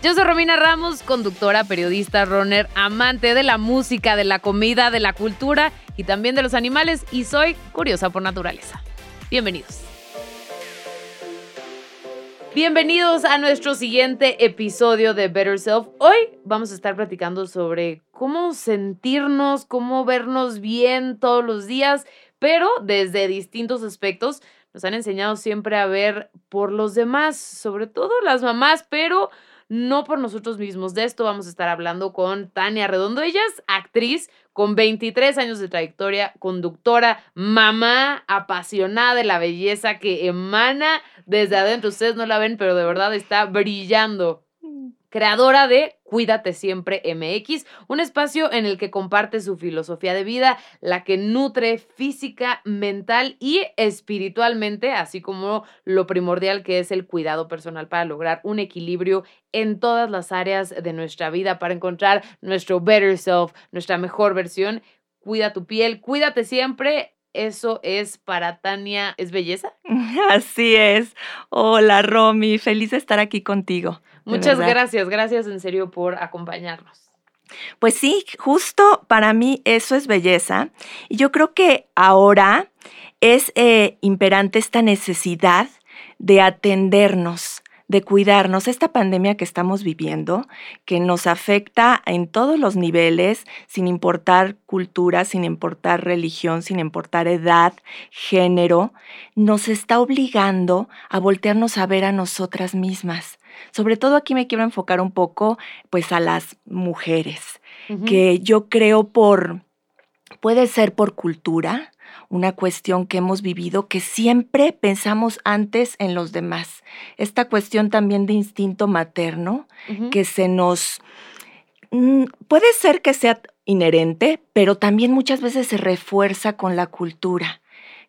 Yo soy Romina Ramos, conductora, periodista, runner, amante de la música, de la comida, de la cultura y también de los animales y soy curiosa por naturaleza. Bienvenidos. Bienvenidos a nuestro siguiente episodio de Better Self. Hoy vamos a estar platicando sobre cómo sentirnos, cómo vernos bien todos los días, pero desde distintos aspectos. Nos han enseñado siempre a ver por los demás, sobre todo las mamás, pero no por nosotros mismos. De esto vamos a estar hablando con Tania Redondo. Ella es actriz con 23 años de trayectoria, conductora, mamá apasionada de la belleza que emana desde adentro. Ustedes no la ven, pero de verdad está brillando creadora de Cuídate Siempre MX, un espacio en el que comparte su filosofía de vida, la que nutre física, mental y espiritualmente, así como lo primordial que es el cuidado personal para lograr un equilibrio en todas las áreas de nuestra vida, para encontrar nuestro better self, nuestra mejor versión. Cuida tu piel, cuídate siempre, eso es para Tania, ¿es belleza? Así es. Hola Romy, feliz de estar aquí contigo. Muchas gracias, gracias en serio por acompañarnos. Pues sí, justo para mí eso es belleza. Y yo creo que ahora es eh, imperante esta necesidad de atendernos, de cuidarnos. Esta pandemia que estamos viviendo, que nos afecta en todos los niveles, sin importar cultura, sin importar religión, sin importar edad, género, nos está obligando a voltearnos a ver a nosotras mismas. Sobre todo aquí me quiero enfocar un poco pues a las mujeres, que yo creo por, puede ser por cultura, una cuestión que hemos vivido que siempre pensamos antes en los demás. Esta cuestión también de instinto materno que se nos... Mm, puede ser que sea inherente, pero también muchas veces se refuerza con la cultura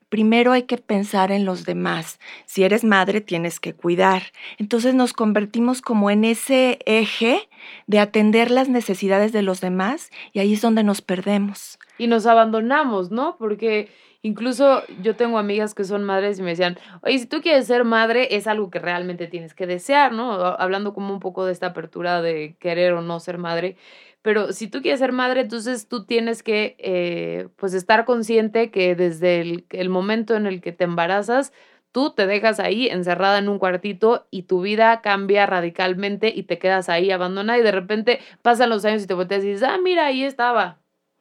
primero hay que pensar en los demás. Si eres madre, tienes que cuidar. Entonces nos convertimos como en ese eje de atender las necesidades de los demás y ahí es donde nos perdemos. Y nos abandonamos, ¿no? Porque incluso yo tengo amigas que son madres y me decían, oye, si tú quieres ser madre, es algo que realmente tienes que desear, ¿no? Hablando como un poco de esta apertura de querer o no ser madre. Pero si tú quieres ser madre, entonces tú tienes que eh, pues estar consciente que desde el, el momento en el que te embarazas, tú te dejas ahí encerrada en un cuartito y tu vida cambia radicalmente y te quedas ahí abandonada y de repente pasan los años y te volteas y dices, ah, mira, ahí estaba.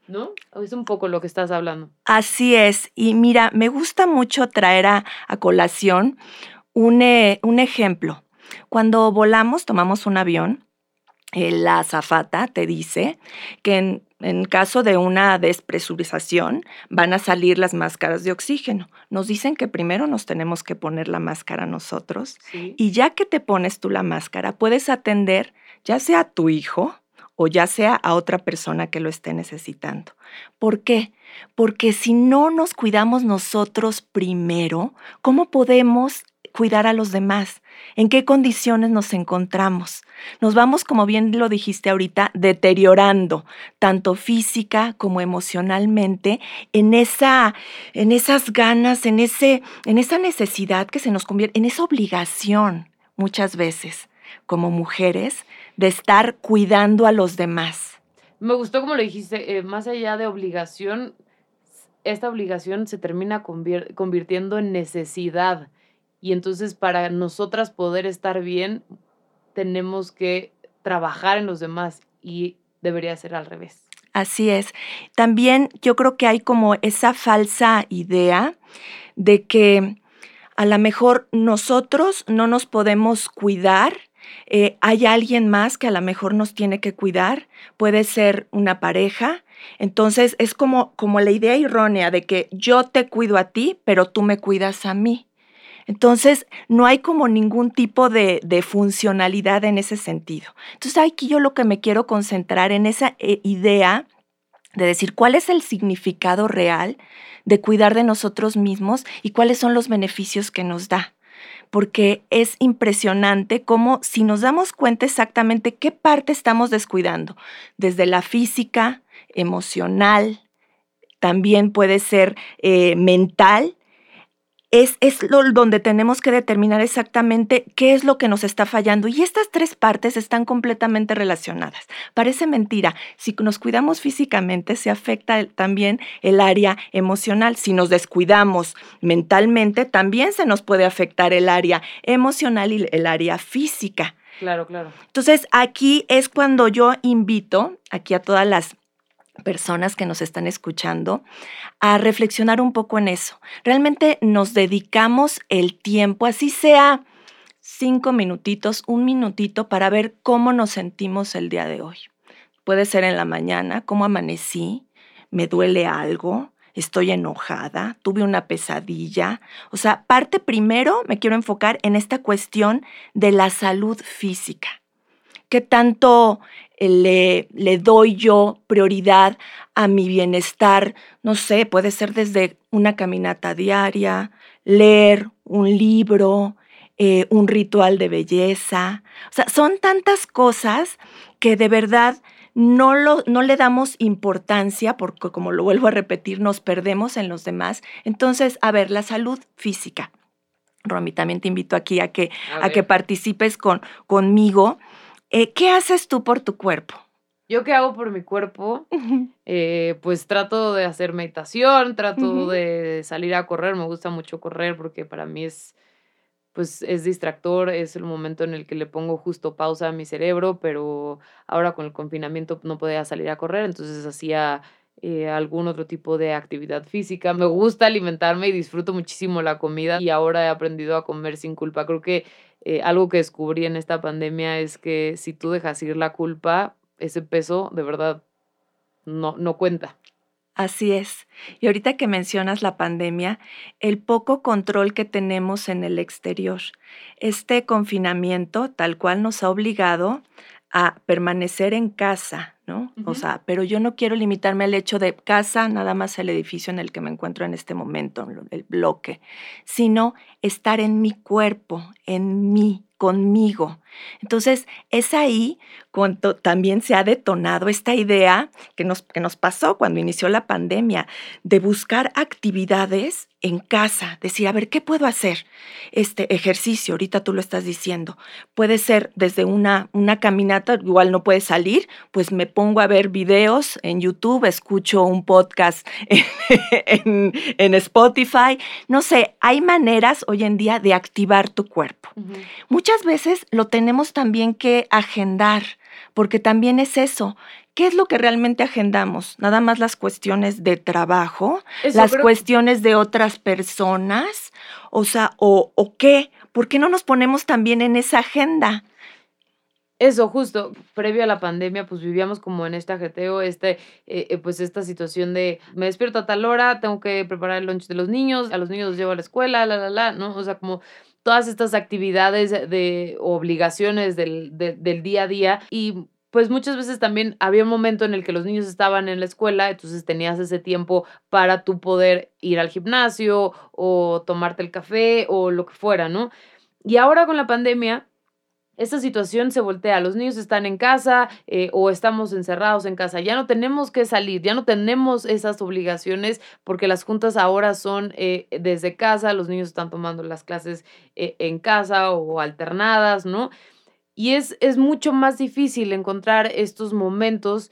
¿No? Es un poco lo que estás hablando. Así es. Y mira, me gusta mucho traer a, colación un, eh, un ejemplo. Cuando volamos, tomamos un avión, eh, la azafata te dice que en, en, caso de una despresurización van a salir las máscaras de oxígeno. Nos dicen que primero nos tenemos que poner la máscara nosotros y ya que te pones tú la máscara, puedes atender ya sea a tu hijo o ya sea a otra persona que lo esté necesitando. ¿Por qué? Porque si no nos cuidamos nosotros primero, ¿cómo podemos cuidar a los demás? ¿En qué condiciones nos encontramos? Nos vamos, como bien lo dijiste ahorita, deteriorando, tanto física como emocionalmente, en, esa, en esas ganas, en, ese, en esa necesidad que se nos convierte, en esa obligación muchas veces como mujeres de estar cuidando a los demás. Me gustó como lo dijiste, eh, más allá de obligación, esta obligación se termina convirtiendo en necesidad y entonces para nosotras poder estar bien, tenemos que trabajar en los demás y debería ser al revés. Así es. También yo creo que hay como esa falsa idea de que a lo mejor nosotros no nos podemos cuidar eh, hay alguien más que a lo mejor nos tiene que cuidar, puede ser una pareja. Entonces es como, como la idea errónea de que yo te cuido a ti, pero tú me cuidas a mí. Entonces, no hay como ningún tipo de, funcionalidad en ese sentido. Entonces, aquí yo lo que me quiero concentrar en esa eh, idea de decir cuál es el significado real de cuidar de nosotros mismos y cuáles son los beneficios que nos da. Porque es impresionante cómo si nos damos cuenta exactamente qué parte estamos descuidando, desde la física, emocional, también puede ser eh, mental, es, lo, donde tenemos que determinar exactamente qué es lo que nos está fallando. Y estas tres partes están completamente relacionadas. Parece mentira. Si nos cuidamos físicamente, se afecta también el área emocional. Si nos descuidamos mentalmente, también se nos puede afectar el área emocional y el área física. Claro, claro. Entonces, aquí es cuando yo invito aquí a todas las personas que nos están escuchando a reflexionar un poco en eso. Realmente nos dedicamos el tiempo, así sea cinco minutitos, un minutito, para ver cómo nos sentimos el día de hoy. Puede ser en la mañana, cómo amanecí, me duele algo, estoy enojada, tuve una pesadilla. O sea, parte primero me quiero enfocar en esta cuestión de la salud física. ¿Qué tanto le, le doy yo prioridad a mi bienestar, no sé, puede ser desde una caminata diaria, leer un libro, eh, un ritual de belleza. O sea, son tantas cosas que de verdad no, lo, no le damos importancia porque, como lo vuelvo a repetir, nos perdemos en los demás. Entonces, a ver, la salud física. Romy, también te invito aquí a que, a, que participes con, conmigo eh, ¿Qué haces tú por tu cuerpo? ¿Yo qué hago por mi cuerpo? Eh, pues trato de hacer meditación, trato de salir a correr, me gusta mucho correr porque para mí es, pues es distractor, es el momento en el que le pongo justo pausa a mi cerebro, pero ahora con el confinamiento no podía salir a correr, entonces hacía eh, algún otro tipo de actividad física. Me gusta alimentarme y disfruto muchísimo la comida y ahora he aprendido a comer sin culpa. Creo que eh, algo que descubrí en esta pandemia es que si tú dejas ir la culpa, ese peso de verdad no, no cuenta. Así es. Y ahorita que mencionas la pandemia, el poco control que tenemos en el exterior, este confinamiento tal cual nos ha obligado a permanecer en casa, ¿no? O sea, pero yo no quiero limitarme al hecho de casa, nada más el edificio en el que me encuentro en este momento, el bloque, sino estar en mi cuerpo, en mí, conmigo. Entonces, es ahí cuando también se ha detonado esta idea que nos, que nos pasó cuando inició la pandemia, de buscar actividades en casa, decir, a ver, ¿qué puedo hacer? Este ejercicio, ahorita tú lo estás diciendo, puede ser desde una, una caminata, igual no puedes salir, pues me pongo a ver videos en YouTube, escucho un podcast en, en Spotify, no sé, hay maneras hoy en día de activar tu cuerpo. Muchas veces lo tenemos también que agendar, porque también es eso. ¿Qué es lo que realmente agendamos? Nada más las cuestiones de trabajo, las cuestiones de otras personas, o sea, o, o qué, ¿por qué no nos ponemos también en esa agenda? Eso, justo, previo a la pandemia, pues vivíamos como en este ajeteo, este, eh, eh, pues esta situación de me despierto a tal hora, tengo que preparar el lunch de los niños, a los niños los llevo a la escuela, la, la, la, ¿no? O sea, como todas estas actividades de obligaciones del, del día a día y pues muchas veces también había un momento en el que los niños estaban en la escuela, entonces tenías ese tiempo para tú poder ir al gimnasio o tomarte el café o lo que fuera, ¿no? Y ahora con la pandemia, esta situación se voltea, los niños están en casa eh, o estamos encerrados en casa, ya no tenemos que salir, ya no tenemos esas obligaciones porque las juntas ahora son eh, desde casa, los niños están tomando las clases eh, en casa o alternadas, ¿no? Y es, es mucho más difícil encontrar estos momentos,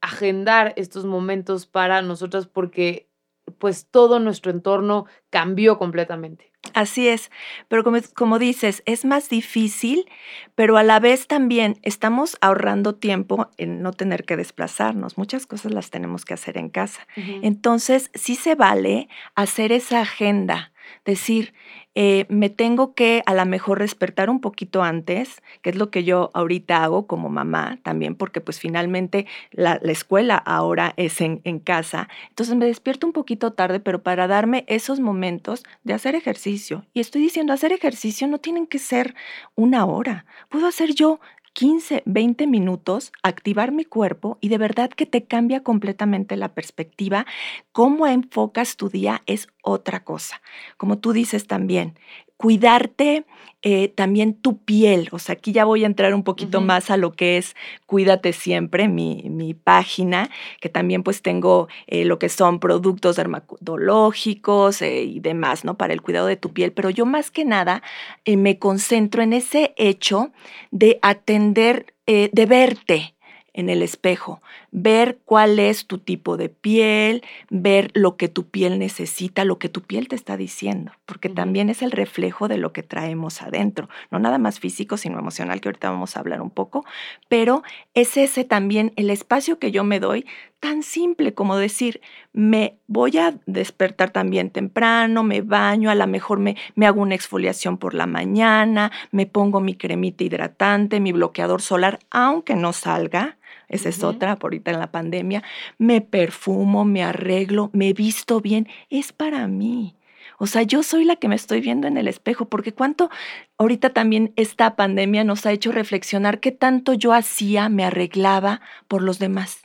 agendar estos momentos para nosotras porque pues todo nuestro entorno cambió completamente. Así es, pero como, como, dices, es más difícil, pero a la vez también estamos ahorrando tiempo en no tener que desplazarnos. Muchas cosas las tenemos que hacer en casa. Entonces, sí se vale hacer esa agenda, decir, eh, me tengo que a lo mejor despertar un poquito antes, que es lo que yo ahorita hago como mamá también, porque pues finalmente la, escuela ahora es en, en, casa. Entonces me despierto un poquito tarde, pero para darme esos momentos de hacer ejercicio. Y estoy diciendo, hacer ejercicio no tienen que ser una hora. Puedo hacer yo 15, 20 minutos, activar mi cuerpo y de verdad que te cambia completamente la perspectiva. Cómo enfocas tu día es otra cosa. Como tú dices también, cuidarte eh, también tu piel. O sea, aquí ya voy a entrar un poquito más a lo que es Cuídate Siempre, mi, mi página, que también pues tengo eh, lo que son productos dermatológicos eh, y demás, ¿no? Para el cuidado de tu piel. Pero yo más que nada me concentro en ese hecho de atender, de verte en el espejo, ver cuál es tu tipo de piel, ver lo que tu piel necesita, lo que tu piel te está diciendo, porque también es el reflejo de lo que traemos adentro, no nada más físico, sino emocional, que ahorita vamos a hablar un poco, pero es ese también el espacio que yo me doy tan simple como decir, me voy a despertar también temprano, me baño, a lo mejor me, me, hago una exfoliación por la mañana, me pongo mi cremita hidratante, mi bloqueador solar, aunque no salga, esa es otra, por ahorita en la pandemia, me perfumo, me arreglo, me visto bien, es para mí. O sea, yo soy la que me estoy viendo en el espejo, porque cuánto ahorita también esta pandemia nos ha hecho reflexionar qué tanto yo hacía, me arreglaba por los demás.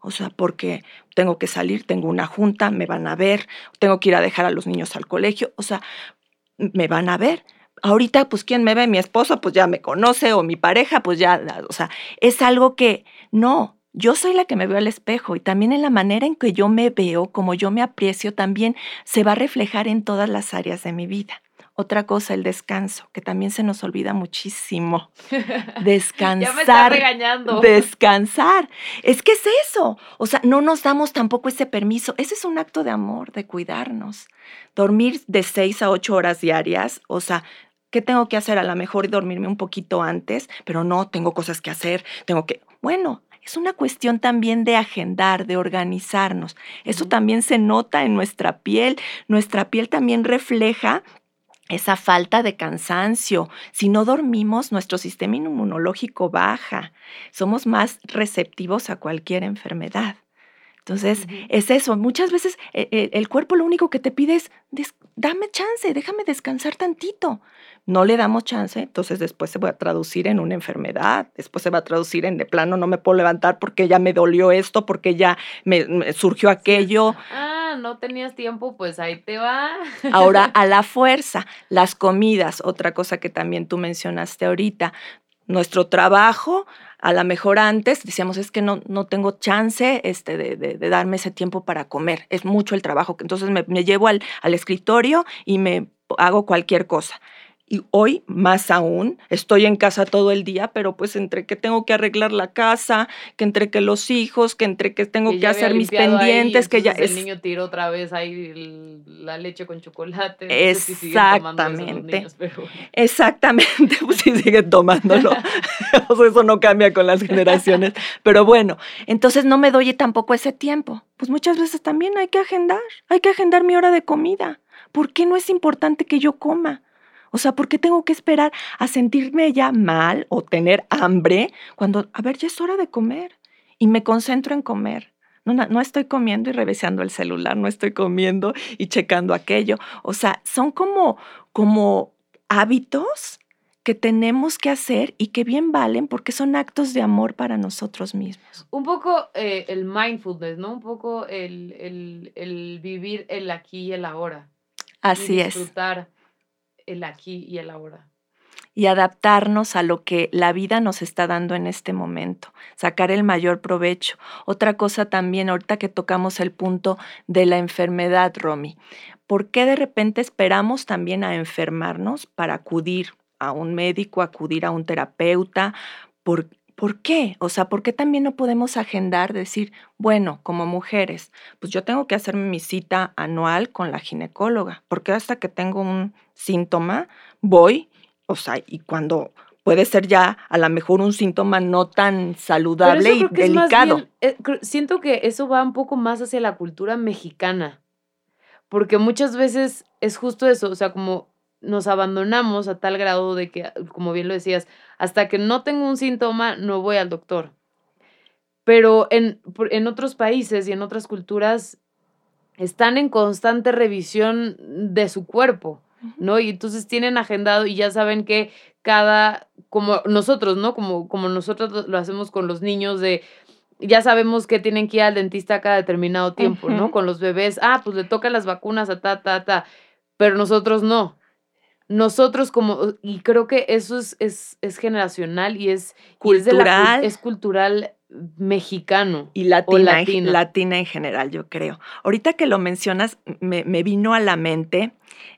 O sea, porque tengo que salir, tengo una junta, me van a ver, tengo que ir a dejar a los niños al colegio, o sea, me van a ver ahorita, pues, ¿quién me ve? Mi esposo, pues ya me conoce, o mi pareja, pues ya, o sea, es algo que no, yo soy la que me veo al espejo y también en la manera en que yo me veo, como yo me aprecio, también se va a reflejar en todas las áreas de mi vida. Otra cosa, el descanso, que también se nos olvida muchísimo. Descansar. ya me está regañando. Descansar. Es que es eso. O sea, no nos damos tampoco ese permiso. Ese es un acto de amor, de cuidarnos. Dormir de seis a ocho horas diarias, o sea, ¿Qué tengo que hacer? A lo mejor dormirme un poquito antes, pero no, tengo cosas que hacer, tengo que... Bueno, es una cuestión también de agendar, de organizarnos. Eso también se nota en nuestra piel. Nuestra piel también refleja esa falta de cansancio. Si no dormimos, nuestro sistema inmunológico baja. Somos más receptivos a cualquier enfermedad. Entonces, es eso. Muchas veces eh, eh, el cuerpo lo único que te pide es, dame chance, déjame descansar tantito. No le damos chance, entonces después se va a traducir en una enfermedad, después se va a traducir en de plano no me puedo levantar porque ya me dolió esto, porque ya me, surgió aquello. Ah, no tenías tiempo, pues ahí te va. Ahora, a la fuerza, las comidas, otra cosa que también tú mencionaste ahorita, nuestro trabajo a lo mejor antes decíamos, es que no, no tengo chance este, de, de, darme ese tiempo para comer, es mucho el trabajo, entonces me, me llevo al, al escritorio y me hago cualquier cosa. Y hoy, más aún, estoy en casa todo el día, pero pues entre que tengo que arreglar la casa, que entre que los hijos, que entre que tengo que, hacer mis pendientes, que ya... El niño tiró otra vez ahí la leche con chocolate. Exactamente. Exactamente, pues sí siguen tomándolo. eso no cambia con las generaciones. Pero bueno, entonces no me doy tampoco ese tiempo. Pues muchas veces también hay que agendar, hay que agendar mi hora de comida. ¿Por qué no es importante que yo coma? O sea, ¿por qué tengo que esperar a sentirme ya mal o tener hambre cuando, a ver, ya es hora de comer y me concentro en comer? No, no, estoy comiendo y revisando el celular, no estoy comiendo y checando aquello. O sea, son como, como hábitos que tenemos que hacer y que bien valen porque son actos de amor para nosotros mismos. Un poco eh, el mindfulness, ¿no? Un poco el, el, vivir el aquí y el ahora. Así es. Disfrutar el aquí y el ahora. Y adaptarnos a lo que la vida nos está dando en este momento, sacar el mayor provecho. Otra cosa también, ahorita que tocamos el punto de la enfermedad, Romy, ¿por qué de repente esperamos también a enfermarnos para acudir a un médico, acudir a un terapeuta? ¿Por, ¿Por qué? O sea, ¿por qué también no podemos agendar, decir, bueno, como mujeres, pues yo tengo que hacerme mi cita anual con la ginecóloga, porque hasta que tengo un síntoma, voy, o sea, y cuando puede ser ya a lo mejor un síntoma no tan saludable y delicado. Eh, siento que eso va un poco más hacia la cultura mexicana, porque muchas veces es justo eso, o sea, como nos abandonamos a tal grado de que, como bien lo decías, hasta que no tengo un síntoma, no voy al doctor. Pero en, en otros países y en otras culturas están en constante revisión de su cuerpo, ¿no? Y entonces tienen agendado y ya saben que cada, como nosotros, ¿no? Como, como nosotros lo hacemos con los niños de, ya sabemos que tienen que ir al dentista cada determinado tiempo, ¿no? Con los bebés, ah, pues le tocan las vacunas a ta, ta, ta, pero nosotros no. Nosotros como, y creo que eso es, es, es generacional y es cultural. es, cultural mexicano. Y latina, En, latina en general, yo creo. Ahorita que lo mencionas, me, me vino a la mente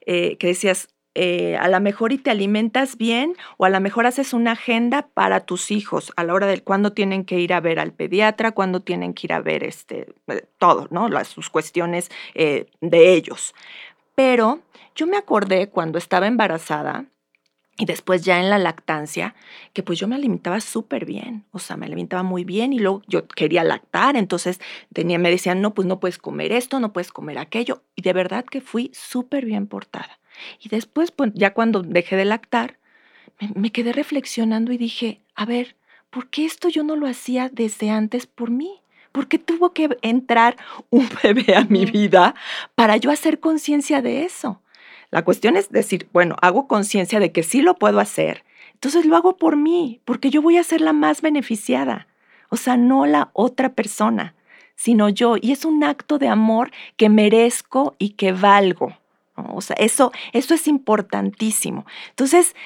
eh, que decías, eh, a lo mejor y te alimentas bien o a lo mejor haces una agenda para tus hijos a la hora de cuándo tienen que ir a ver al pediatra, cuándo tienen que ir a ver este, eh, todo, ¿no? Las, sus cuestiones eh, de ellos. Pero yo me acordé cuando estaba embarazada y después ya en la lactancia, que pues yo me alimentaba súper bien, o sea, me alimentaba muy bien y luego yo quería lactar, entonces tenía, me decían, no, pues no puedes comer esto, no puedes comer aquello, y de verdad que fui súper bien portada. Y después, pues, ya cuando dejé de lactar, me, quedé reflexionando y dije, a ver, ¿por qué esto yo no lo hacía desde antes por mí? ¿Por qué tuvo que entrar un bebé a mi vida para yo hacer conciencia de eso? La cuestión es decir, bueno, hago conciencia de que sí lo puedo hacer, entonces lo hago por mí, porque yo voy a ser la más beneficiada. O sea, no la otra persona, sino yo. Y es un acto de amor que merezco y que valgo. O sea, eso, eso es importantísimo. Entonces,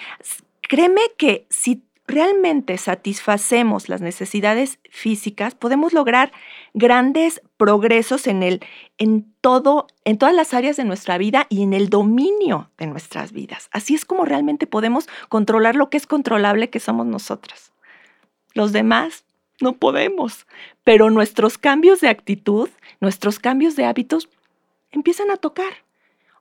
créeme que si realmente satisfacemos las necesidades físicas, podemos lograr grandes progresos en el, en todo, en todas las áreas de nuestra vida y en el dominio de nuestras vidas. Así es como realmente podemos controlar lo que es controlable que somos nosotras. Los demás no podemos, pero nuestros cambios de actitud, nuestros cambios de hábitos empiezan a tocar.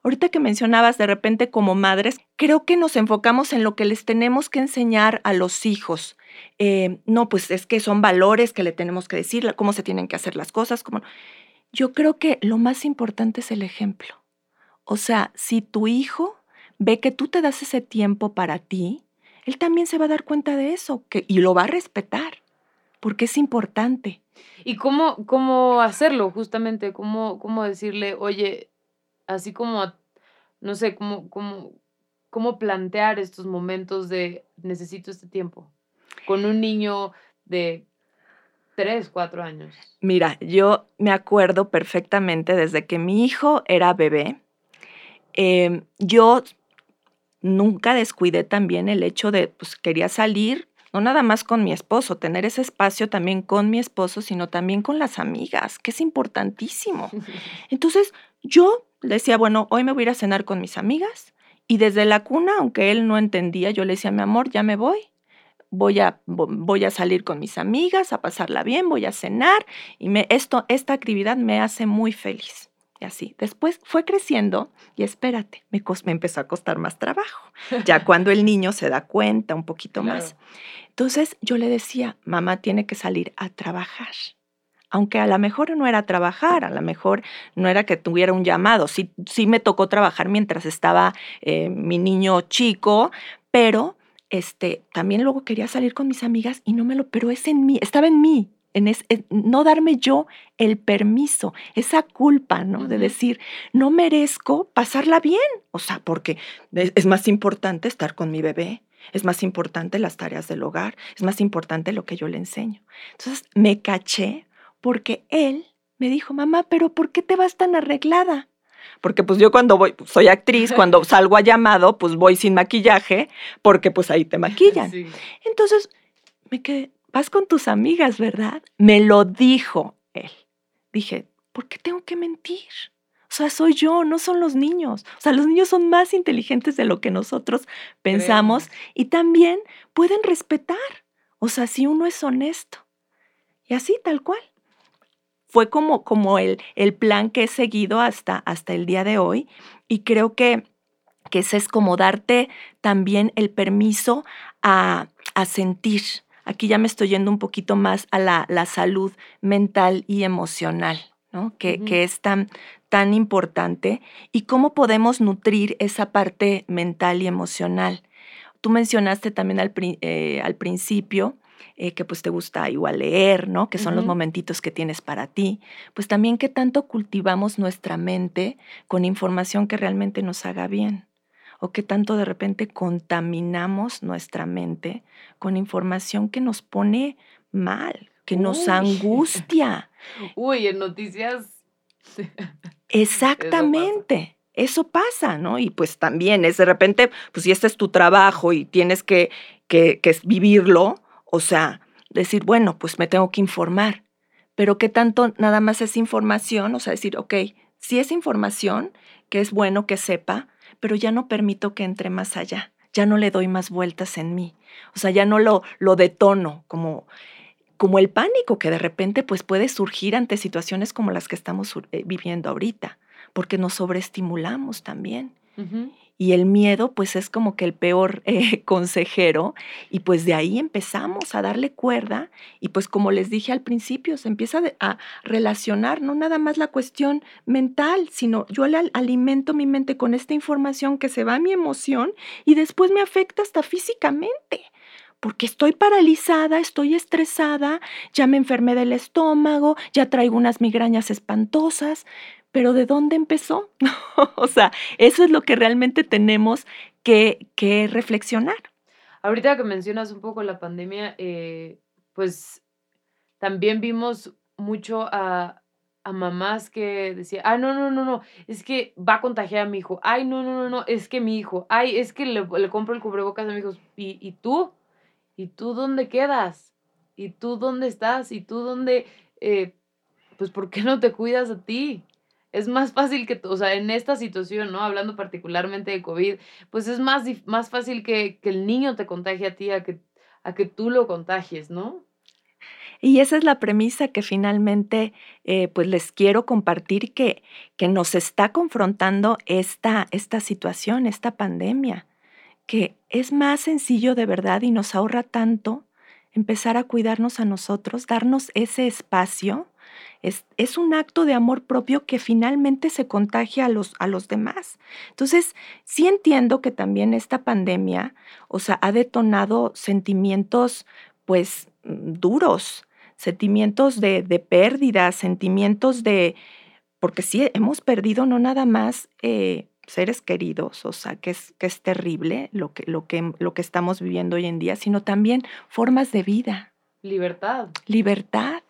Ahorita que mencionabas de repente como madres, creo que nos enfocamos en lo que les tenemos que enseñar a los hijos. Eh, no, pues es que son valores que le tenemos que decir, cómo se tienen que hacer las cosas. Yo creo que lo más importante es el ejemplo. O sea, si tu hijo ve que tú te das ese tiempo para ti, él también se va a dar cuenta de eso y lo va a respetar, porque es importante. ¿Y cómo, cómo hacerlo justamente? ¿Cómo, ¿Cómo decirle, oye, así como, no sé, cómo, cómo, cómo plantear estos momentos de necesito este tiempo con un niño de tres, cuatro años. Mira, yo me acuerdo perfectamente desde que mi hijo era bebé, em, yo nunca descuidé también el hecho de, pues quería salir, no nada más con mi esposo, tener ese espacio también con mi esposo, sino también con las amigas, que es importantísimo. Entonces, yo decía, bueno, hoy me voy a ir a cenar con mis amigas. Y desde la cuna, aunque él no entendía, yo le decía, mi amor, ya me voy. Voy a, voy a salir con mis amigas, a pasarla bien, voy a cenar. Y me, esto, esta actividad me hace muy feliz. Y así. Después fue creciendo y espérate, me, me empezó a costar más trabajo. Ya cuando el niño se da cuenta un poquito más. Entonces yo le decía, mamá tiene que salir a trabajar aunque a lo mejor no era trabajar, a lo mejor no era que tuviera un llamado, sí, sí me tocó trabajar mientras estaba eh, mi niño chico, pero este, también luego quería salir con mis amigas y no me lo, pero es en mí, estaba en mí, en, no darme yo el permiso, esa culpa, ¿no? De decir, no merezco pasarla bien, o sea, porque es más importante estar con mi bebé, es más importante las tareas del hogar, es más importante lo que yo le enseño. Entonces me caché porque él me dijo, mamá, pero ¿por qué te vas tan arreglada? Porque pues yo cuando voy, pues, soy actriz, cuando salgo a llamado, pues voy sin maquillaje, porque pues ahí te maquillan. Entonces, me quedé, vas con tus amigas, ¿verdad? Me lo dijo él. Dije, ¿por qué tengo que mentir? O sea, soy yo, no son los niños. O sea, los niños son más inteligentes de lo que nosotros pensamos y también pueden respetar. O sea, si uno es honesto. Y así, tal cual fue como, como el, el plan que he seguido hasta, hasta el día de hoy y creo que, que ese es como darte también el permiso a, a sentir. Aquí ya me estoy yendo un poquito más a la, la salud mental y emocional, ¿no? que, que es tan, tan importante y cómo podemos nutrir esa parte mental y emocional. Tú mencionaste también al, eh, al principio eh, que pues te gusta igual leer, ¿no? Que son los momentitos que tienes para ti. Pues también qué tanto cultivamos nuestra mente con información que realmente nos haga bien. o qué tanto de repente contaminamos nuestra mente con información que nos pone mal, que nos angustia. Uy, en noticias. Exactamente. Eso pasa. ¿no? Y pues también es de repente, pues si este es tu trabajo y tienes que, que, que vivirlo, o sea, decir, bueno, pues me tengo que informar. Pero qué tanto nada más es información, o sea, decir, ok, si es información, que es bueno que sepa, pero ya no permito que entre más allá, ya no le doy más vueltas en mí, o sea, ya no lo, lo detono como, como el pánico que de repente pues puede surgir ante situaciones como las que estamos eh, viviendo ahorita, porque nos sobreestimulamos también. Y el miedo, pues es como que el peor eh, consejero. Y pues de ahí empezamos a darle cuerda. Y pues como les dije al principio, se empieza a relacionar no nada más la cuestión mental, sino yo le alimento mi mente con esta información que se va a mi emoción y después me afecta hasta físicamente porque estoy paralizada, estoy estresada, ya me enfermé del estómago, ya traigo unas migrañas espantosas, pero ¿de dónde empezó? o sea, eso es lo que realmente tenemos que, reflexionar. Ahorita que mencionas un poco la pandemia, eh, pues también vimos mucho a, mamás que decían, ah, no, no, no, no, es que va a contagiar a mi hijo, ay, no, no, no, no, es que mi hijo, ay, es que le, compro el cubrebocas a mi hijo, ¿Y, ¿y tú? ¿Y tú dónde quedas? ¿Y tú dónde estás? ¿Y tú dónde, eh, pues, por qué no te cuidas a ti? Es más fácil que, o sea, en esta situación, ¿no? Hablando particularmente de COVID, pues es más, más fácil que, el niño te contagie a ti a que, a que tú lo contagies, ¿no? Y esa es la premisa que finalmente eh, pues les quiero compartir que, que nos está confrontando esta, esta situación, esta pandemia, que es más sencillo de verdad y nos ahorra tanto empezar a cuidarnos a nosotros, darnos ese espacio es, un acto de amor propio que finalmente se contagia a los, a los demás. Entonces, sí entiendo que también esta pandemia, o sea, ha detonado sentimientos, pues, mm, duros, sentimientos de, de pérdida, sentimientos de, porque sí, hemos perdido no nada más eh, seres queridos, o sea, que es, que es terrible lo que, lo, que, lo que estamos viviendo hoy en día, sino también formas de vida. Libertad. Libertad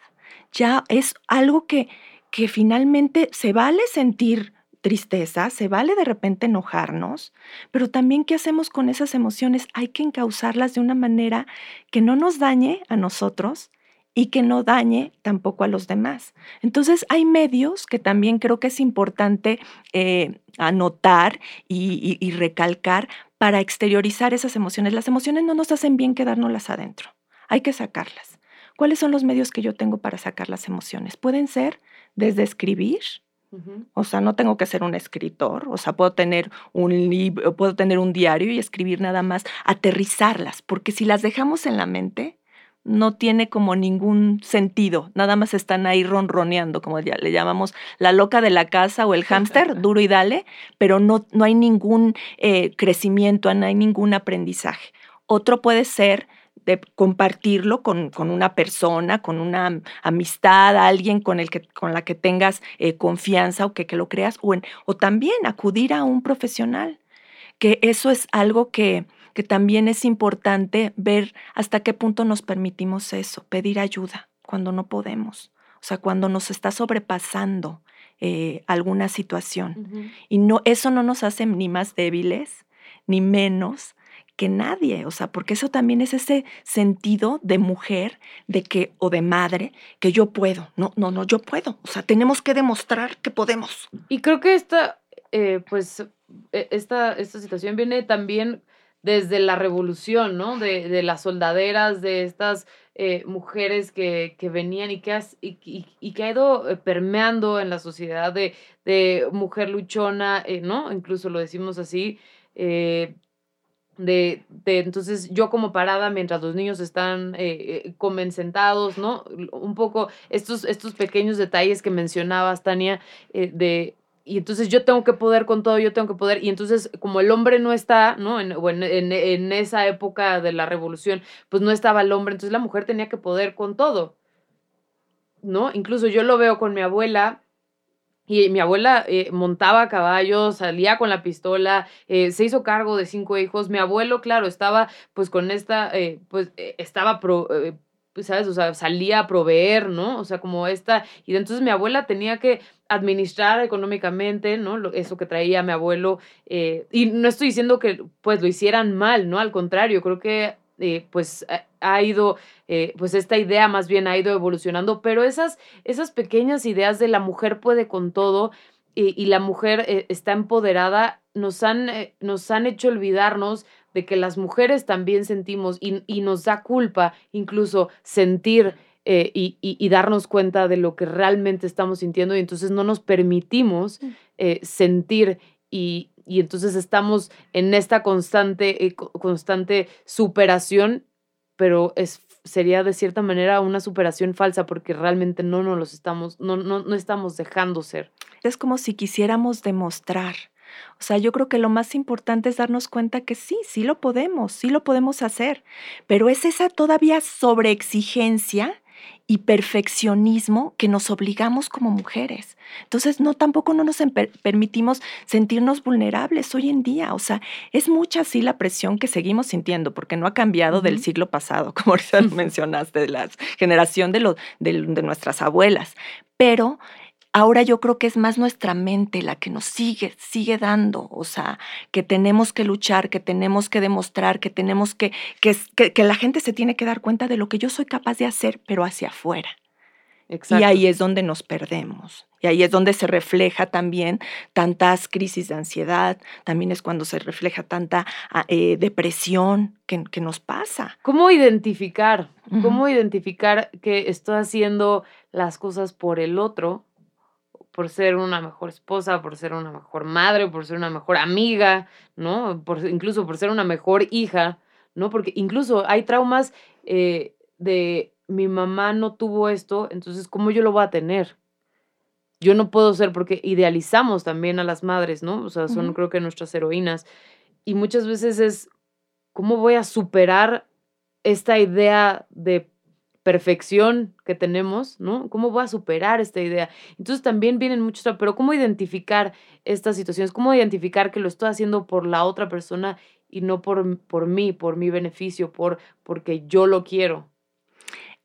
ya es algo que, que finalmente se vale sentir tristeza, se vale de repente enojarnos, pero también qué hacemos con esas emociones, hay que encauzarlas de una manera que no nos dañe a nosotros y que no dañe tampoco a los demás. Entonces hay medios que también creo que es importante eh, anotar y, y recalcar para exteriorizar esas emociones. Las emociones no nos hacen bien quedárnoslas adentro, hay que sacarlas. ¿Cuáles son los medios que yo tengo para sacar las emociones? Pueden ser desde escribir, o sea, no tengo que ser un escritor, o sea, puedo tener un libro, puedo tener un diario y escribir nada más, aterrizarlas, porque si las dejamos en la mente, no tiene como ningún sentido, nada más están ahí ronroneando, como ya le llamamos la loca de la casa o el hámster, duro y dale, pero no, no hay ningún eh, crecimiento, no hay ningún aprendizaje. Otro puede ser de compartirlo con, una persona, con una amistad, alguien con, el que, con la que tengas eh, confianza o que, que, lo creas, o, o también acudir a un profesional, que eso es algo que, que también es importante ver hasta qué punto nos permitimos eso, pedir ayuda cuando no podemos, o sea, cuando nos está sobrepasando eh, alguna situación. Y no, eso no nos hace ni más débiles, ni menos, que nadie, o sea, porque eso también es ese sentido de mujer, de que, o de madre, que yo puedo, no, no, no, yo puedo, o sea, tenemos que demostrar que podemos. Y creo que esta, eh, pues, e, esta, esta situación viene también desde la revolución, ¿no? De, de las soldaderas, de estas eh, mujeres que, que, venían y que, has, y, que ha ido eh, permeando en la sociedad de, de mujer luchona, ¿no? Incluso lo decimos así, de, de, entonces yo como parada mientras los niños están eh, eh comen sentados, ¿no? Un poco estos, estos pequeños detalles que mencionabas, Tania, eh, de, y entonces yo tengo que poder con todo, yo tengo que poder, y entonces como el hombre no está, ¿no? En, en, en esa época de la revolución, pues no estaba el hombre, entonces la mujer tenía que poder con todo, ¿no? Incluso yo lo veo con mi abuela, Y mi abuela eh, montaba caballos, salía con la pistola, eh, se hizo cargo de cinco hijos. Mi abuelo, claro, estaba pues con esta, eh, pues estaba, pro, pues, ¿sabes? O sea, salía a proveer, ¿no? O sea, como esta. Y entonces mi abuela tenía que administrar económicamente, ¿no? Eso que traía mi abuelo. y no estoy diciendo que pues lo hicieran mal, ¿no? Al contrario, creo que eh, pues ha ido, eh, pues esta idea más bien ha ido evolucionando, pero esas, esas pequeñas ideas de la mujer puede con todo y, la mujer eh, está empoderada, nos han, nos han hecho olvidarnos de que las mujeres también sentimos y, y nos da culpa incluso sentir y, y, darnos cuenta de lo que realmente estamos sintiendo y entonces no nos permitimos mm. sentir y, y entonces estamos en esta constante, eh, constante superación, pero es, sería de cierta manera una superación falsa porque realmente no nos los estamos, no, no, no estamos dejando ser. Es como si quisiéramos demostrar. O sea, yo creo que lo más importante es darnos cuenta que sí, sí lo podemos, sí lo podemos hacer, pero es esa todavía sobreexigencia y perfeccionismo que nos obligamos como mujeres. Entonces, no tampoco no nos permitimos sentirnos vulnerables hoy en día. O sea, es mucha sí la presión que seguimos sintiendo, porque no ha cambiado del siglo pasado, como ahorita mencionaste, de la generación de, de nuestras abuelas. Pero ahora yo creo que es más nuestra mente la que nos sigue, sigue dando, o sea, que tenemos que luchar, que tenemos que demostrar, que tenemos que, que, que, la gente se tiene que dar cuenta de lo que yo soy capaz de hacer, pero hacia afuera. Exacto. Y ahí es donde nos perdemos. Y ahí es donde se refleja también tantas crisis de ansiedad, también es cuando se refleja tanta ah, eh, depresión que, que, nos pasa. ¿Cómo identificar? ¿Cómo identificar que estoy haciendo las cosas por el otro por ser una mejor esposa, por ser una mejor madre, por ser una mejor amiga, ¿no? Por, incluso por ser una mejor hija, ¿no? Porque incluso hay traumas eh, de mi mamá no tuvo esto, entonces, ¿cómo yo lo voy a tener? Yo no puedo ser, porque idealizamos también a las madres, ¿no? O sea, son creo que nuestras heroínas. Y muchas veces es, ¿cómo voy a superar esta idea de perfección que tenemos, ¿no? ¿Cómo voy a superar esta idea? Entonces también vienen muchos, pero ¿cómo identificar estas situaciones? ¿Cómo identificar que lo estoy haciendo por la otra persona y no por, por mí, por mi beneficio, por porque yo lo quiero?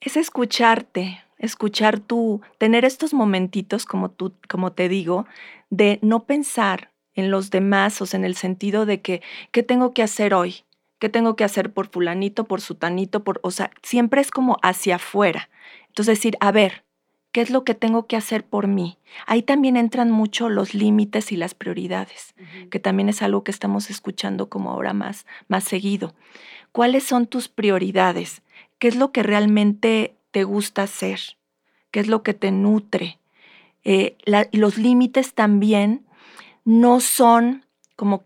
Es escucharte, escuchar tú, tener estos momentitos, como, tú, como te digo, de no pensar en los demás, o sea, en el sentido de que, ¿qué tengo que hacer hoy? ¿Qué tengo que hacer por fulanito, por sutanito, por, o sea, siempre es como hacia afuera. Entonces decir, a ver, ¿qué es lo que tengo que hacer por mí? Ahí también entran mucho los límites y las prioridades, que también es algo que estamos escuchando como ahora más, más seguido. ¿Cuáles son tus prioridades? ¿Qué es lo que realmente te gusta hacer? ¿Qué es lo que te nutre? Eh, los límites también no son como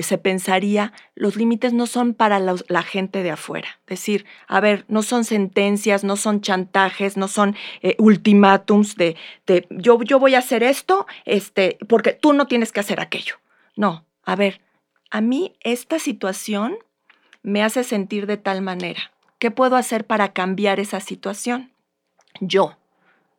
se pensaría, los límites no son para la, gente de afuera. Decir, a ver, no son sentencias, no son chantajes, no son eh, ultimátums de, de, yo, yo voy a hacer esto este, porque tú no tienes que hacer aquello. No, a ver, a mí esta situación me hace sentir de tal manera. ¿Qué puedo hacer para cambiar esa situación? Yo,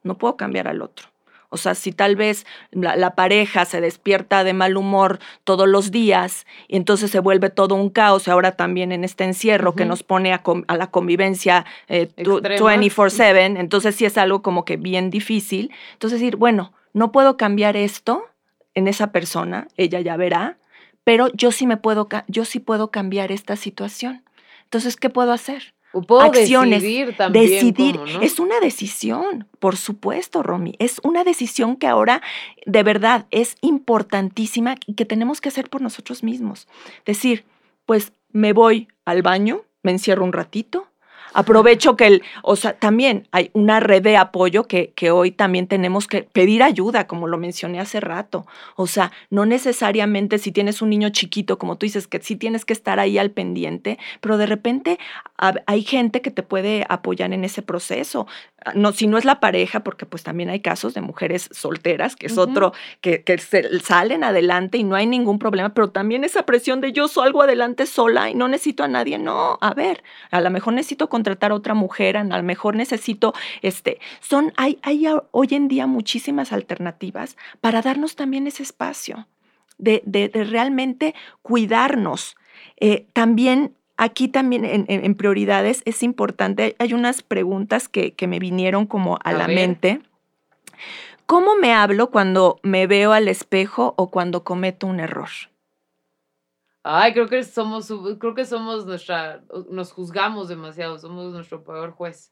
no puedo cambiar al otro. O sea, si tal vez la, pareja se despierta de mal humor todos los días y entonces se vuelve todo un caos, y ahora también en este encierro que nos pone a, la convivencia 24/7, eh, entonces sí es algo como que bien difícil. Entonces decir, bueno, no puedo cambiar esto en esa persona, ella ya verá, pero yo sí me puedo, yo sí puedo cambiar esta situación. Entonces, ¿qué puedo hacer? Acciones. Decidir también. Decidir. Es una decisión, por supuesto, Romy. Es una decisión que ahora de verdad es importantísima y que tenemos que hacer por nosotros mismos. Decir, pues me voy al baño, me encierro un ratito, Aprovecho que el, o sea, también hay una red de apoyo que, que hoy también tenemos que pedir ayuda, como lo mencioné hace rato. O sea, no necesariamente si tienes un niño chiquito, como tú dices, que sí tienes que estar ahí al pendiente, pero de repente hay gente que te puede apoyar en ese proceso. Ah, no, si no es la pareja, porque pues también hay casos de mujeres solteras, que es otro, que, que salen adelante y no hay ningún problema, pero también esa presión de yo salgo adelante sola y no necesito a nadie, no, a ver, a lo mejor necesito contratar a otra mujer, a lo mejor necesito, este, son, hay, hay hoy en día muchísimas alternativas para darnos también ese espacio de, de, realmente cuidarnos. Eh, también Aquí también en, prioridades es importante, hay unas preguntas que, me vinieron como a, la mente. ¿Cómo me hablo cuando me veo al espejo o cuando cometo un error? Ay, creo que somos, creo que somos nuestra, nos juzgamos demasiado, somos nuestro peor juez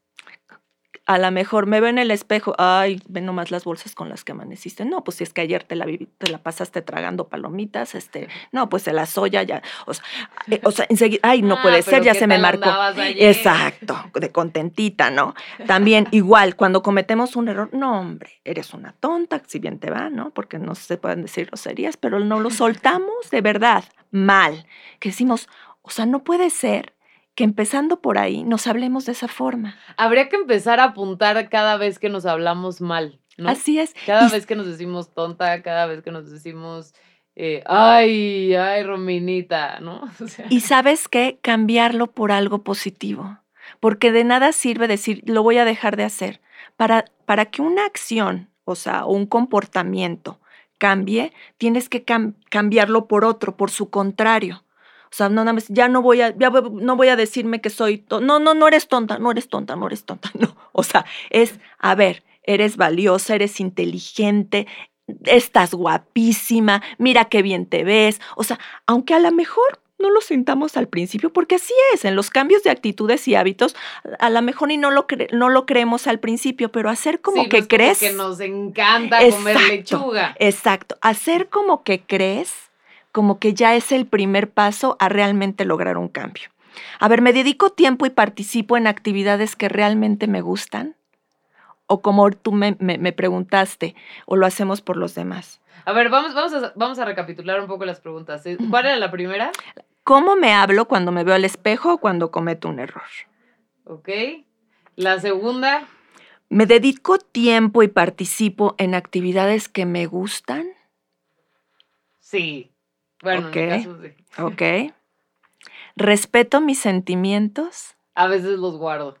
a lo mejor me veo en el espejo, ay, ven nomás las bolsas con las que amaneciste. No, pues si es que ayer te la, te la pasaste tragando palomitas, este, no, pues se la soya ya, o sea, eh, o sea enseguida, ay, no ah, puede ser, ya se me marcó. Exacto, de contentita, ¿no? También igual, cuando cometemos un error, no, hombre, eres una tonta, si bien te va, ¿no? Porque no se pueden decir groserías, pero no lo soltamos de verdad, mal, que decimos, o sea, no puede ser que empezando por ahí nos hablemos de esa forma. Habría que empezar a apuntar cada vez que nos hablamos mal. ¿no? Así es. Cada vez que nos decimos tonta, cada vez que nos decimos, eh, ay, ay, Rominita, ¿no? Y sabes qué, cambiarlo por algo positivo, porque de nada sirve decir, lo voy a dejar de hacer. Para, para que una acción, o sea, un comportamiento cambie, tienes que cambiarlo por otro, por su contrario. O sea, no, nada más, ya no voy a, ya no voy a decirme que soy, no, no, no eres tonta, no eres tonta, no eres tonta, no. O sea, es, a ver, eres valiosa, eres inteligente, estás guapísima, mira qué bien te ves. O sea, aunque a lo mejor no lo sintamos al principio, porque así es, en los cambios de actitudes y hábitos, a lo mejor y no lo, no lo creemos al principio, pero hacer como que crees. que nos encanta comer lechuga. Exacto, hacer como que crees como que ya es el primer paso a realmente lograr un cambio. A ver, ¿me dedico tiempo y participo en actividades que realmente me gustan? O como tú me, preguntaste, o lo hacemos por los demás. A ver, vamos, vamos, a, vamos a recapitular un poco las preguntas. ¿eh? ¿Cuál era la primera? ¿Cómo me hablo cuando me veo al espejo o cuando cometo un error? Ok. La segunda. ¿Me dedico tiempo y participo en actividades que me gustan? Sí. Bueno, Ok. ¿Respeto mis sentimientos? A veces los guardo.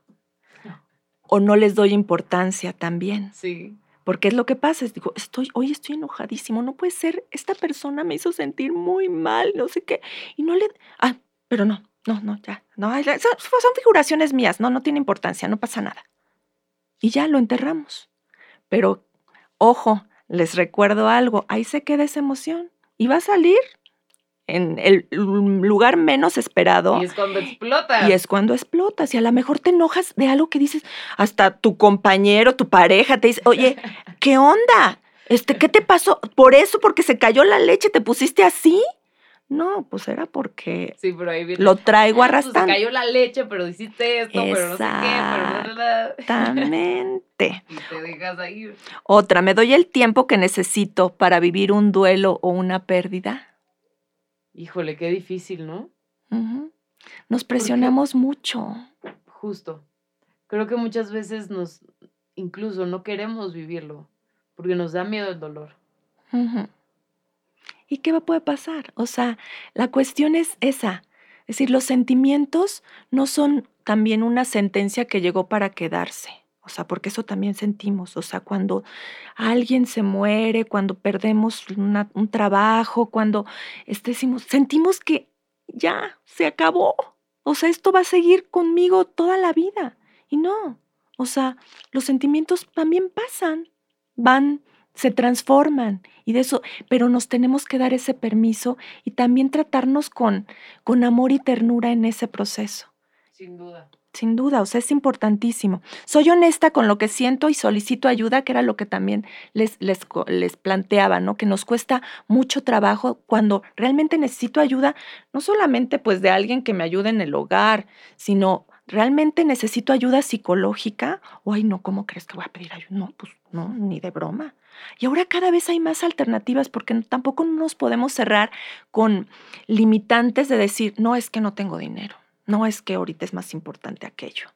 O no les doy importancia también. Sí. Porque es lo que pasa, es, digo, estoy, hoy estoy enojadísimo, no puede ser, esta persona me hizo sentir muy mal, no sé qué, y no le, ah, pero no, no, no, ya, no, son, figuraciones mías, no, no tiene importancia, no pasa nada. Y ya lo enterramos. Pero, ojo, les recuerdo algo, ahí se queda esa emoción y va a salir en el lugar menos esperado. Y es cuando explota. Y es cuando explotas. Y a lo mejor te enojas de algo que dices, hasta tu compañero, tu pareja te dice, oye, ¿qué onda? Este, ¿qué te pasó? ¿Por eso? ¿Porque se cayó la leche? ¿Te pusiste así? No, pues era porque sí, pero ahí lo traigo ah, pues arrastrando. se cayó la leche, pero hiciste esto, pero no sé qué, Exactamente. y te dejas ahí. Otra, ¿me doy el tiempo que necesito para vivir un duelo o una pérdida? Híjole, qué difícil, ¿no? Nos presionamos mucho. Justo. Creo que muchas veces nos, incluso no queremos vivirlo, porque nos da miedo el dolor. ¿Y qué puede pasar? O sea, la cuestión es esa. Es decir, los sentimientos no son también una sentencia que llegó para quedarse. O sea, porque eso también sentimos. O sea, cuando alguien se muere, cuando perdemos un trabajo, cuando este, sentimos que ya se acabó. O sea, esto va a seguir conmigo toda la vida. Y no. O sea, los sentimientos también pasan, van, se transforman y de eso, pero nos tenemos que dar ese permiso y también tratarnos con, con amor y ternura en ese proceso. Sin duda. Sin duda, o sea, es importantísimo. Soy honesta con lo que siento y solicito ayuda, que era lo que también les, les, les planteaba, ¿no? Que nos cuesta mucho trabajo cuando realmente necesito ayuda, no solamente pues de alguien que me ayude en el hogar, sino realmente necesito ayuda psicológica. O, ay, no, ¿cómo crees que voy a pedir ayuda? No, pues no, ni de broma. Y ahora cada vez hay más alternativas porque tampoco nos podemos cerrar con limitantes de decir, no es que no tengo dinero no es que ahorita es más importante aquello.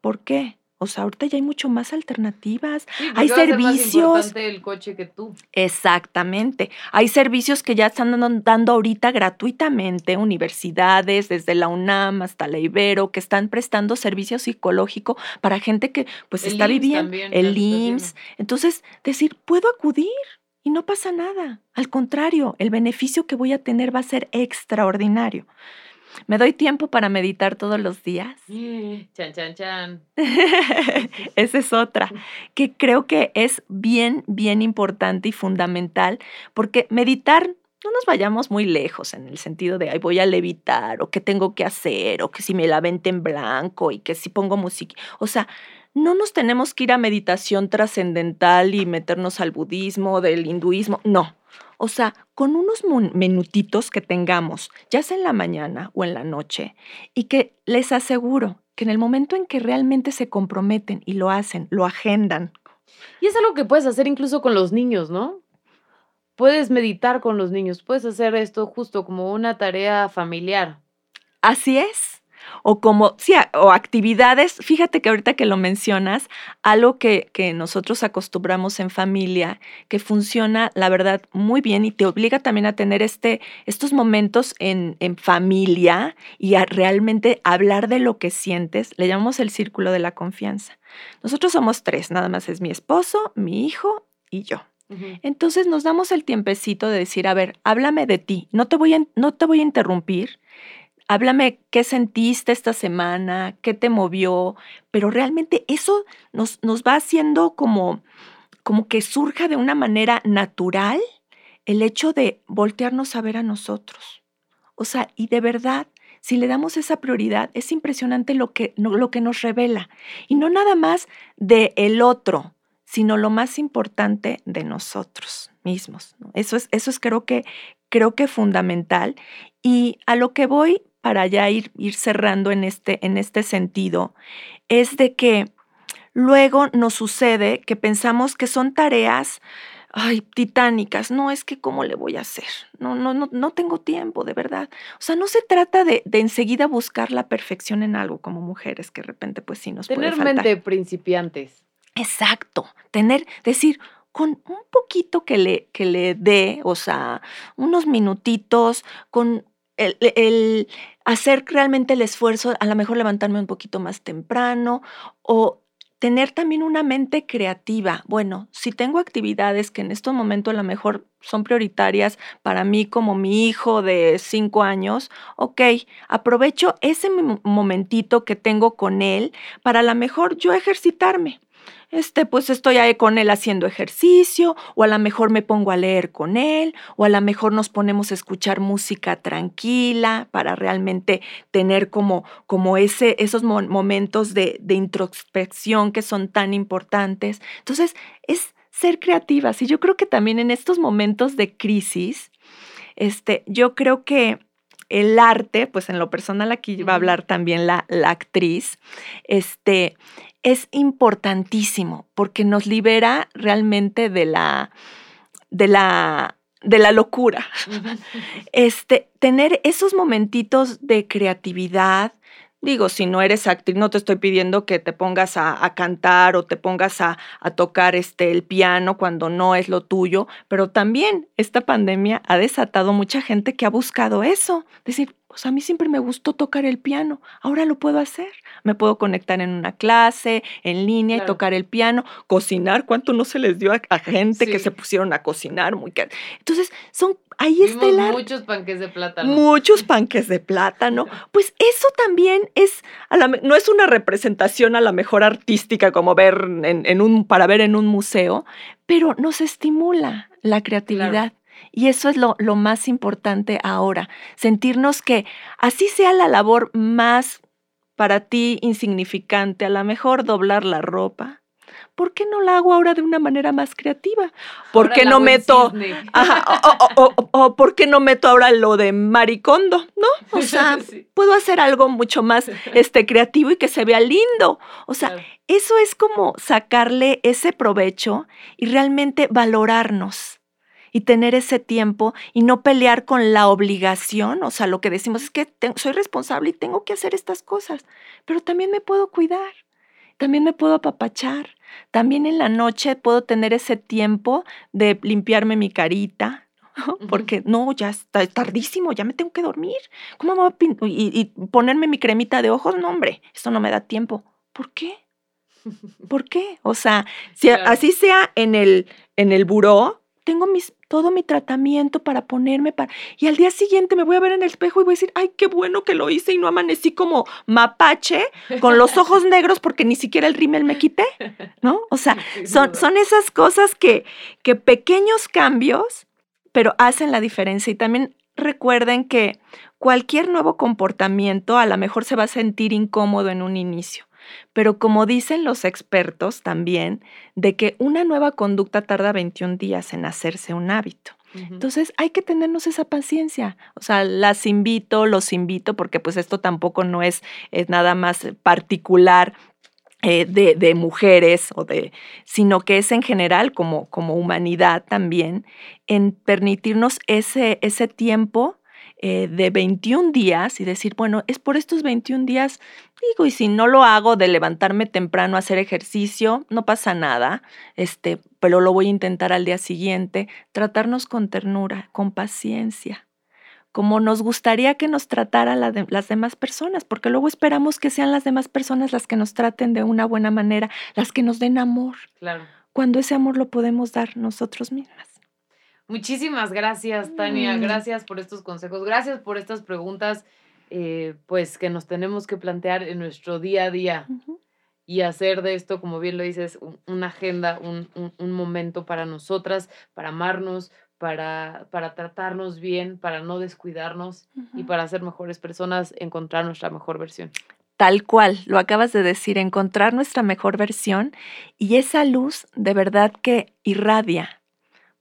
¿Por qué? O sea, ahorita ya hay mucho más alternativas. Sí, hay más servicios. importante el coche que tú. Exactamente. Hay servicios que ya están dando, ahorita gratuitamente, universidades, desde la UNAM hasta la Ibero, que están prestando servicio psicológico para gente que pues El está IMSS viviendo, también el IMSS. Entonces, decir, puedo acudir y no pasa nada. Al contrario, el beneficio que voy a tener va a ser extraordinario. ¿Me doy tiempo para meditar todos los días? Chan, chan, chan. Esa es otra, que creo que es bien, bien importante y fundamental, porque meditar, no nos vayamos muy lejos en el sentido de, ay, voy a levitar, o qué tengo que hacer, o que si me la vente en blanco, y que si pongo música. O sea, no nos tenemos que ir a meditación trascendental y meternos al budismo, del hinduismo, no. O sea, con unos minutitos que tengamos, ya sea en la mañana o en la noche, y que les aseguro que en el momento en que realmente se comprometen y lo hacen, lo agendan. Y es algo que puedes hacer incluso con los niños, ¿no? Puedes meditar con los niños, puedes hacer esto justo como una tarea familiar. Así es. O como, sí, o actividades, fíjate que ahorita que lo mencionas, algo que, que nosotros acostumbramos en familia, que funciona, la verdad, muy bien y te obliga también a tener este, estos momentos en, en familia y a realmente hablar de lo que sientes, le llamamos el círculo de la confianza. Nosotros somos tres, nada más es mi esposo, mi hijo y yo. Entonces nos damos el tiempecito de decir, a ver, háblame de ti, no te voy a, no te voy a interrumpir, háblame qué sentiste esta semana, qué te movió, pero realmente eso nos, nos va haciendo como, como que surja de una manera natural el hecho de voltearnos a ver a nosotros. O sea, y de verdad, si le damos esa prioridad, es impresionante lo que, lo que nos revela. Y no nada más de el otro, sino lo más importante de nosotros mismos. Eso es, eso es creo que, creo que fundamental. Y a lo que voy para ya ir, ir cerrando en este, en este sentido, es de que luego nos sucede que pensamos que son tareas ay, titánicas. No, es que cómo le voy a hacer. No, no, no, no tengo tiempo, de verdad. O sea, no se trata de, de enseguida buscar la perfección en algo como mujeres, que de repente pues sí nos Tener puede faltar. mente principiantes. Exacto, tener, decir, con un poquito que le, que le dé, o sea, unos minutitos, con el, hacer realmente el esfuerzo, a lo mejor levantarme un poquito más temprano o tener también una mente creativa. Bueno, si tengo actividades que en estos momentos a lo mejor son prioritarias para mí como mi hijo de cinco años, ok, aprovecho ese mo- momentito que tengo con él para a lo mejor yo ejercitarme este, pues estoy ahí con él haciendo ejercicio, o a lo mejor me pongo a leer con él, o a lo mejor nos ponemos a escuchar música tranquila para realmente tener como, como ese, esos mo- momentos de, de introspección que son tan importantes. Entonces, es ser creativas. Y yo creo que también en estos momentos de crisis, este, yo creo que el arte, pues en lo personal aquí va a hablar también la, la actriz, este, es importantísimo porque nos libera realmente de la, de la, de la locura. Este, tener esos momentitos de creatividad. Digo, si no eres actriz, no te estoy pidiendo que te pongas a, a cantar o te pongas a, a tocar este, el piano cuando no es lo tuyo, pero también esta pandemia ha desatado mucha gente que ha buscado eso. Decir, pues a mí siempre me gustó tocar el piano, ahora lo puedo hacer. Me puedo conectar en una clase, en línea y tocar el piano, cocinar. ¿Cuánto no se les dio a, a gente que se pusieron a cocinar? Muy ca- Entonces, son, ahí está el arte. muchos panques de plátano. Muchos panques de plátano. Pues eso también es, a la no es una representación a la mejor artística como ver en, en un, para ver en un museo, pero nos estimula la creatividad. Y eso es lo, lo más importante ahora, sentirnos que así sea la labor más para ti insignificante, a lo mejor doblar la ropa. ¿Por qué no la hago ahora de una manera más creativa? ¿Por Ahora qué no meto. Ajá, o, o- o- o- o ¿por qué no meto ahora lo de maricondo? ¿No? O sea, Sí, puedo hacer algo mucho más este, creativo y que se vea lindo. O sea, claro. eso es como sacarle ese provecho y realmente valorarnos y tener ese tiempo y no pelear con la obligación. O sea, lo que decimos es que te- soy responsable y tengo que hacer estas cosas, pero también me puedo cuidar. también me puedo apapachar. También en la noche puedo tener ese tiempo de limpiarme mi carita, porque no, ya está tardísimo, ya me tengo que dormir. ¿Cómo me voy a y, y, ponerme mi cremita de ojos? No, hombre, esto no me da tiempo. ¿Por qué? ¿Por qué? O sea, si así sea en el, en el buró, tengo mis, todo mi tratamiento para ponerme para... Y al día siguiente me voy a ver en el espejo y voy a decir, ay, qué bueno que lo hice y no amanecí como mapache con los ojos negros porque ni siquiera el rímel me quité, ¿no? O sea, son, son esas cosas que, que pequeños cambios, pero hacen la diferencia. Y también recuerden que cualquier nuevo comportamiento a lo mejor se va a sentir incómodo en un inicio pero como dicen los expertos también, de que una nueva conducta tarda 21 días en hacerse un hábito. Entonces hay que tenernos esa paciencia. O sea, las invito, los invito, porque pues esto tampoco no es, nada más particular eh, de, mujeres o de, sino que es en general como, como humanidad también, en permitirnos ese, ese tiempo eh, de 21 días y decir, bueno, es por estos 21 días, digo, y si no lo hago de levantarme temprano a hacer ejercicio, no pasa nada, este, pero lo voy a intentar al día siguiente, tratarnos con ternura, con paciencia como nos gustaría que nos tratara las demás personas, porque luego esperamos que sean las demás personas las que nos traten de una buena manera, las que nos den amor. Claro. Cuando ese amor lo podemos dar nosotros mismas. Muchísimas gracias, Tania. Mm. Gracias por estos consejos. Gracias por estas preguntas, eh, pues que nos tenemos que plantear en nuestro día a día y hacer de esto, como bien lo dices, una agenda, un, un, momento para nosotras, para amarnos, para, para tratarnos bien, para no descuidarnos y para ser mejores personas, encontrar nuestra mejor versión. Tal cual, lo acabas de decir, encontrar nuestra mejor versión y esa luz de verdad que irradia,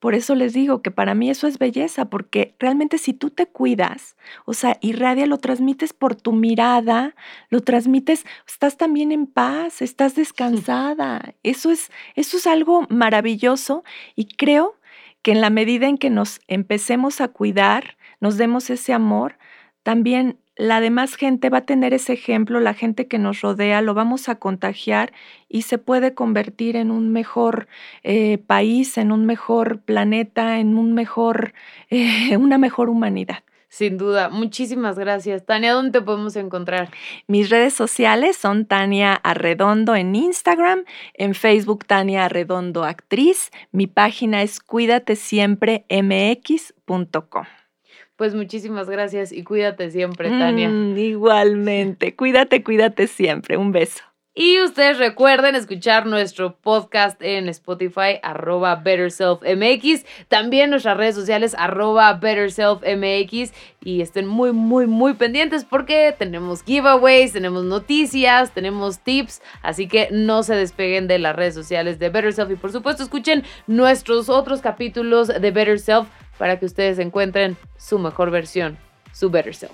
por eso les digo que para mí eso es belleza, porque realmente si tú te cuidas, o sea, irradia, lo transmites por tu mirada, lo transmites, estás también en paz, estás descansada. Eso es, eso es algo maravilloso y creo que en la medida en que nos empecemos a cuidar, nos demos ese amor, también la demás gente va a tener ese ejemplo, la gente que nos rodea, lo vamos a contagiar y se puede convertir en un mejor eh, país, en un mejor planeta, en un mejor, eh, una mejor humanidad. Sin duda, muchísimas gracias. Tania, ¿dónde te podemos encontrar? Mis redes sociales son Tania Arredondo en Instagram, en Facebook Tania Arredondo Actriz. Mi página es cuídatesiempremx.com. Pues muchísimas gracias y cuídate siempre, Tania. Mm, igualmente, cuídate, cuídate siempre. Un beso. Y ustedes recuerden escuchar nuestro podcast en Spotify, arroba BetterSelfMX, también nuestras redes sociales, arroba BetterSelfMX, y estén muy, muy, muy pendientes porque tenemos giveaways, tenemos noticias, tenemos tips, así que no se despeguen de las redes sociales de Better Self y por supuesto escuchen nuestros otros capítulos de Better Self para que ustedes encuentren su mejor versión, su better self.